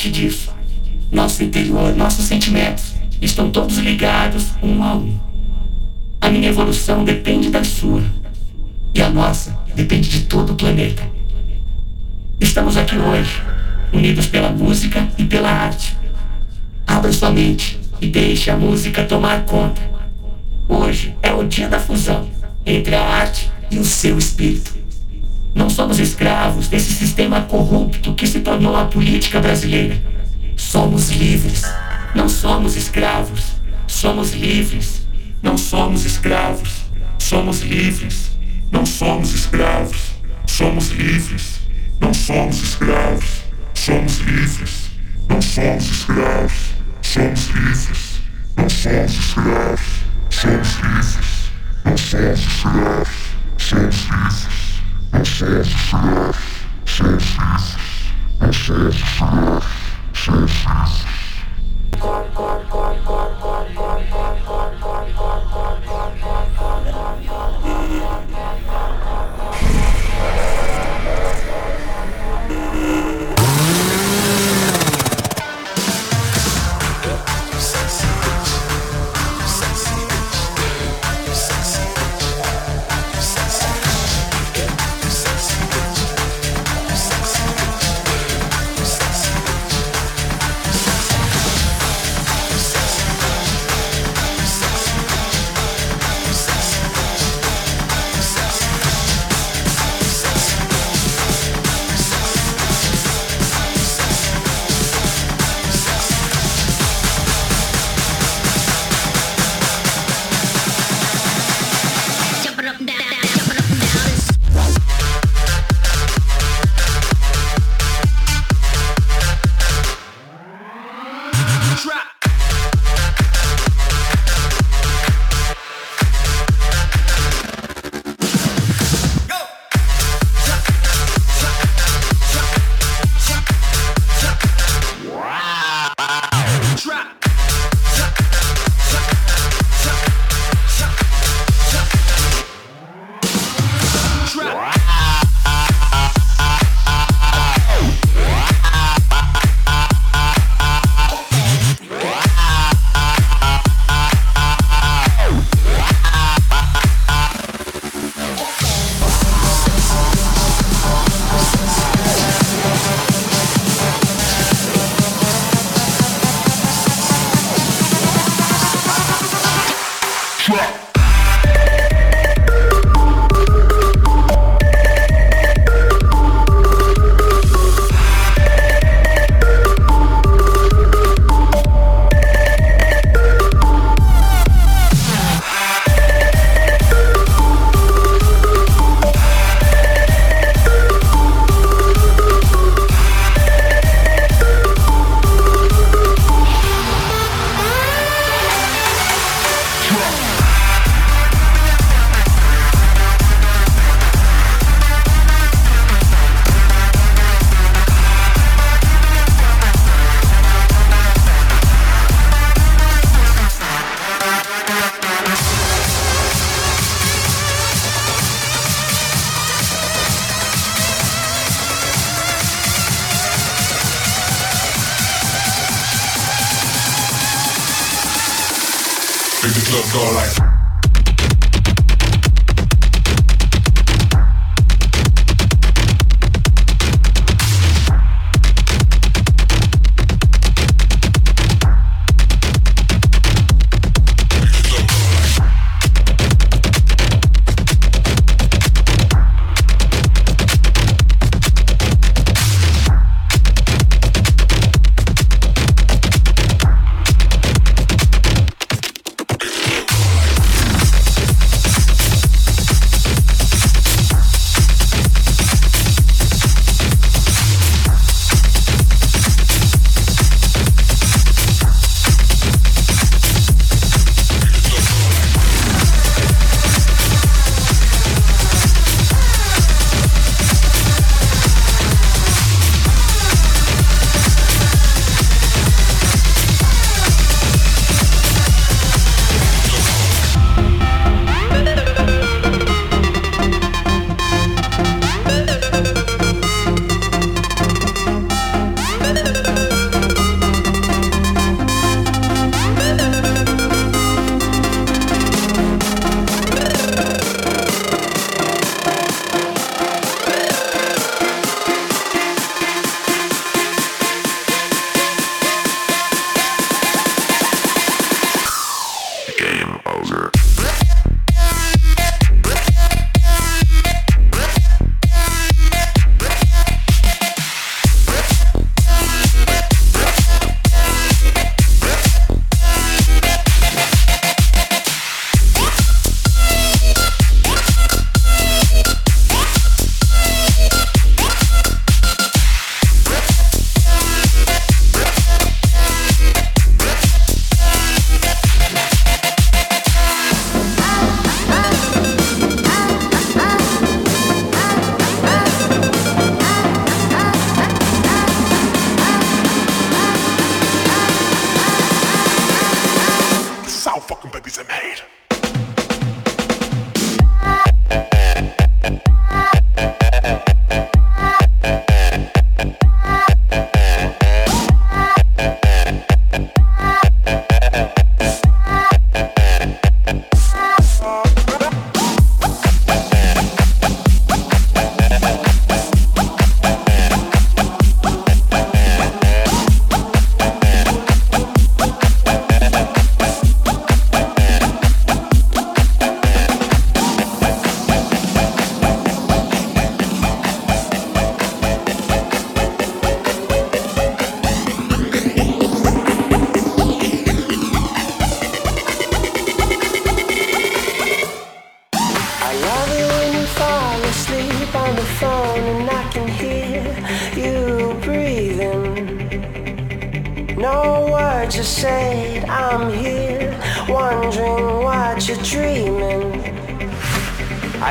parte disso. Nosso interior, nossos sentimentos estão todos ligados um a um. A minha evolução depende da sua. E a nossa depende de todo o planeta. Estamos aqui hoje, unidos pela música e pela arte. Abra sua mente e deixe a música tomar conta. Hoje é o dia da fusão entre a arte e o seu espírito. Não somos escravos desse sistema corrupto que se tornou a política brasileira. Somos livres. Não somos escravos. Somos livres. Não somos escravos. Somos livres. Não somos escravos. Somos livres. Não somos escravos. Somos livres. Não somos escravos. Somos livres. Não somos escravos. Somos livres. Não somos escravos. Somos livres. Corp, corp.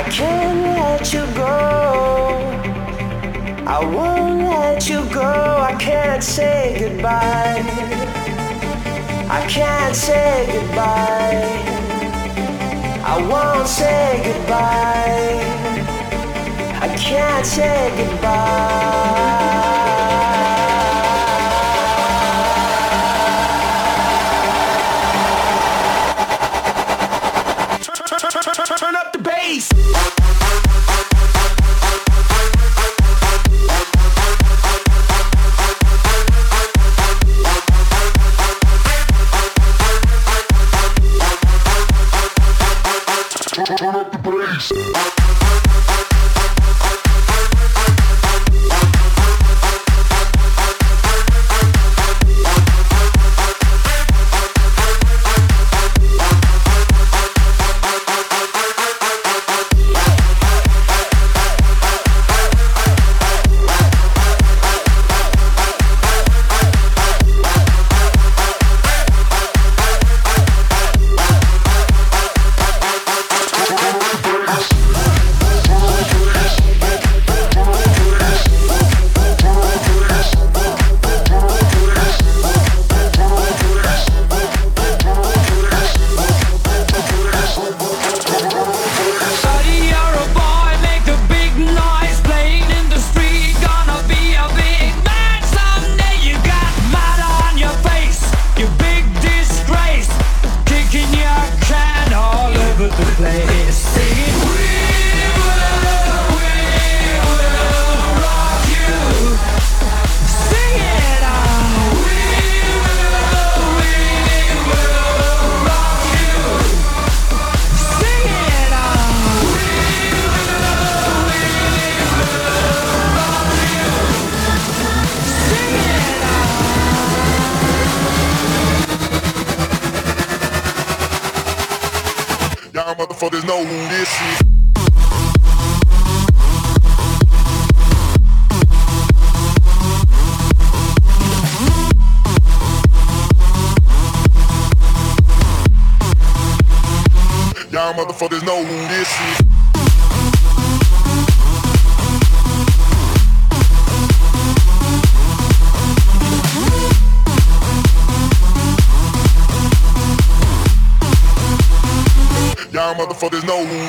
can't let you go. I won't let you go. I can't say goodbye. I can't say goodbye. I won't say goodbye. I can't say goodbye. place. Motherfuckers know who this is. Y'all motherfuckers know who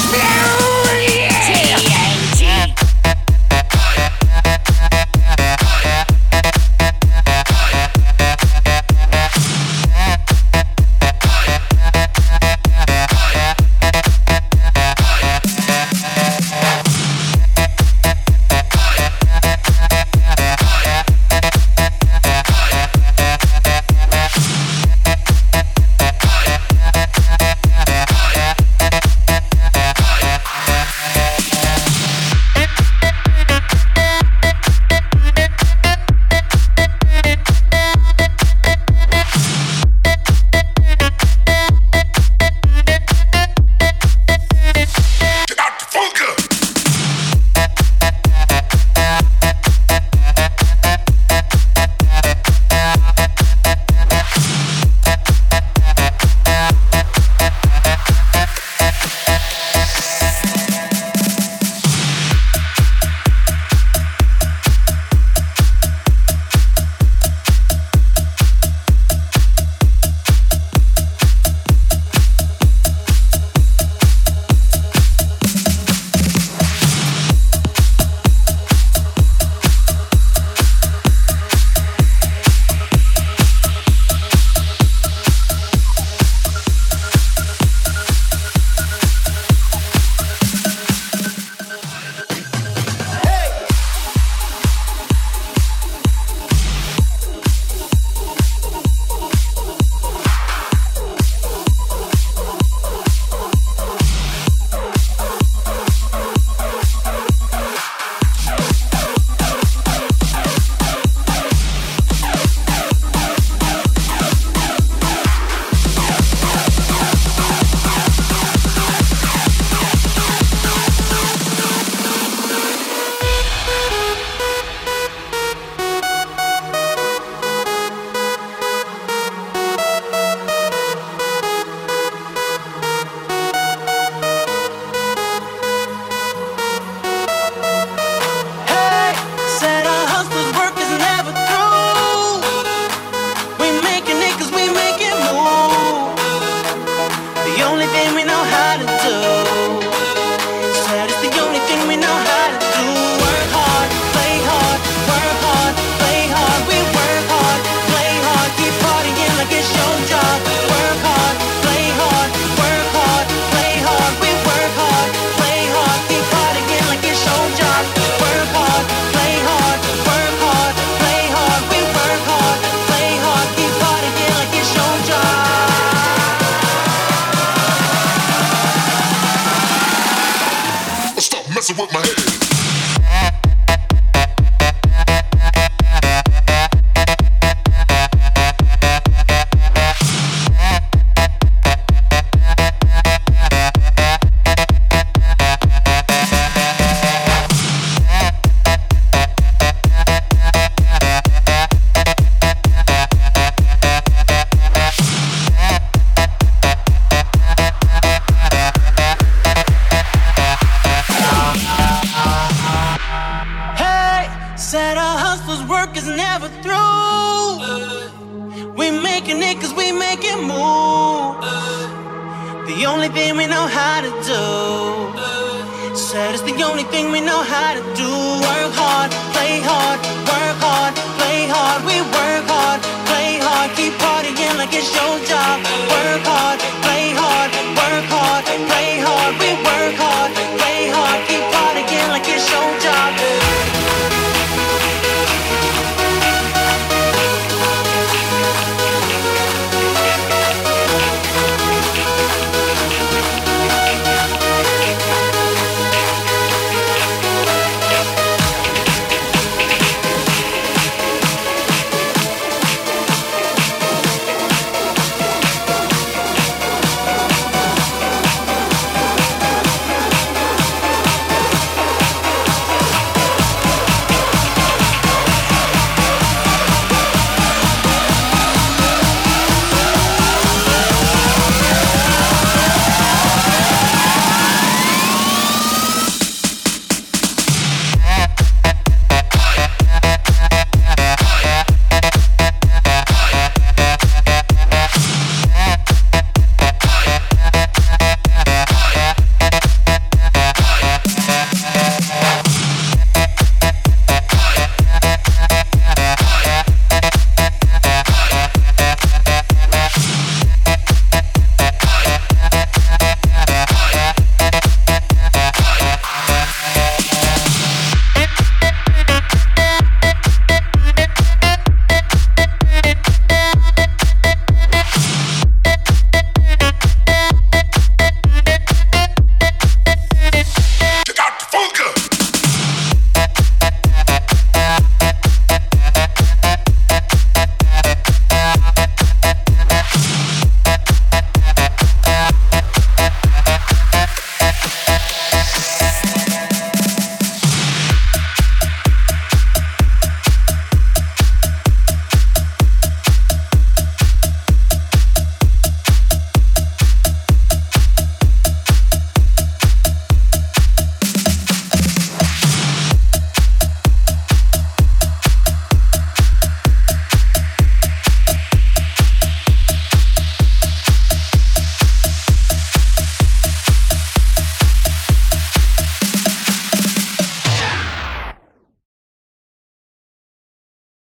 Catch me! messing with my head.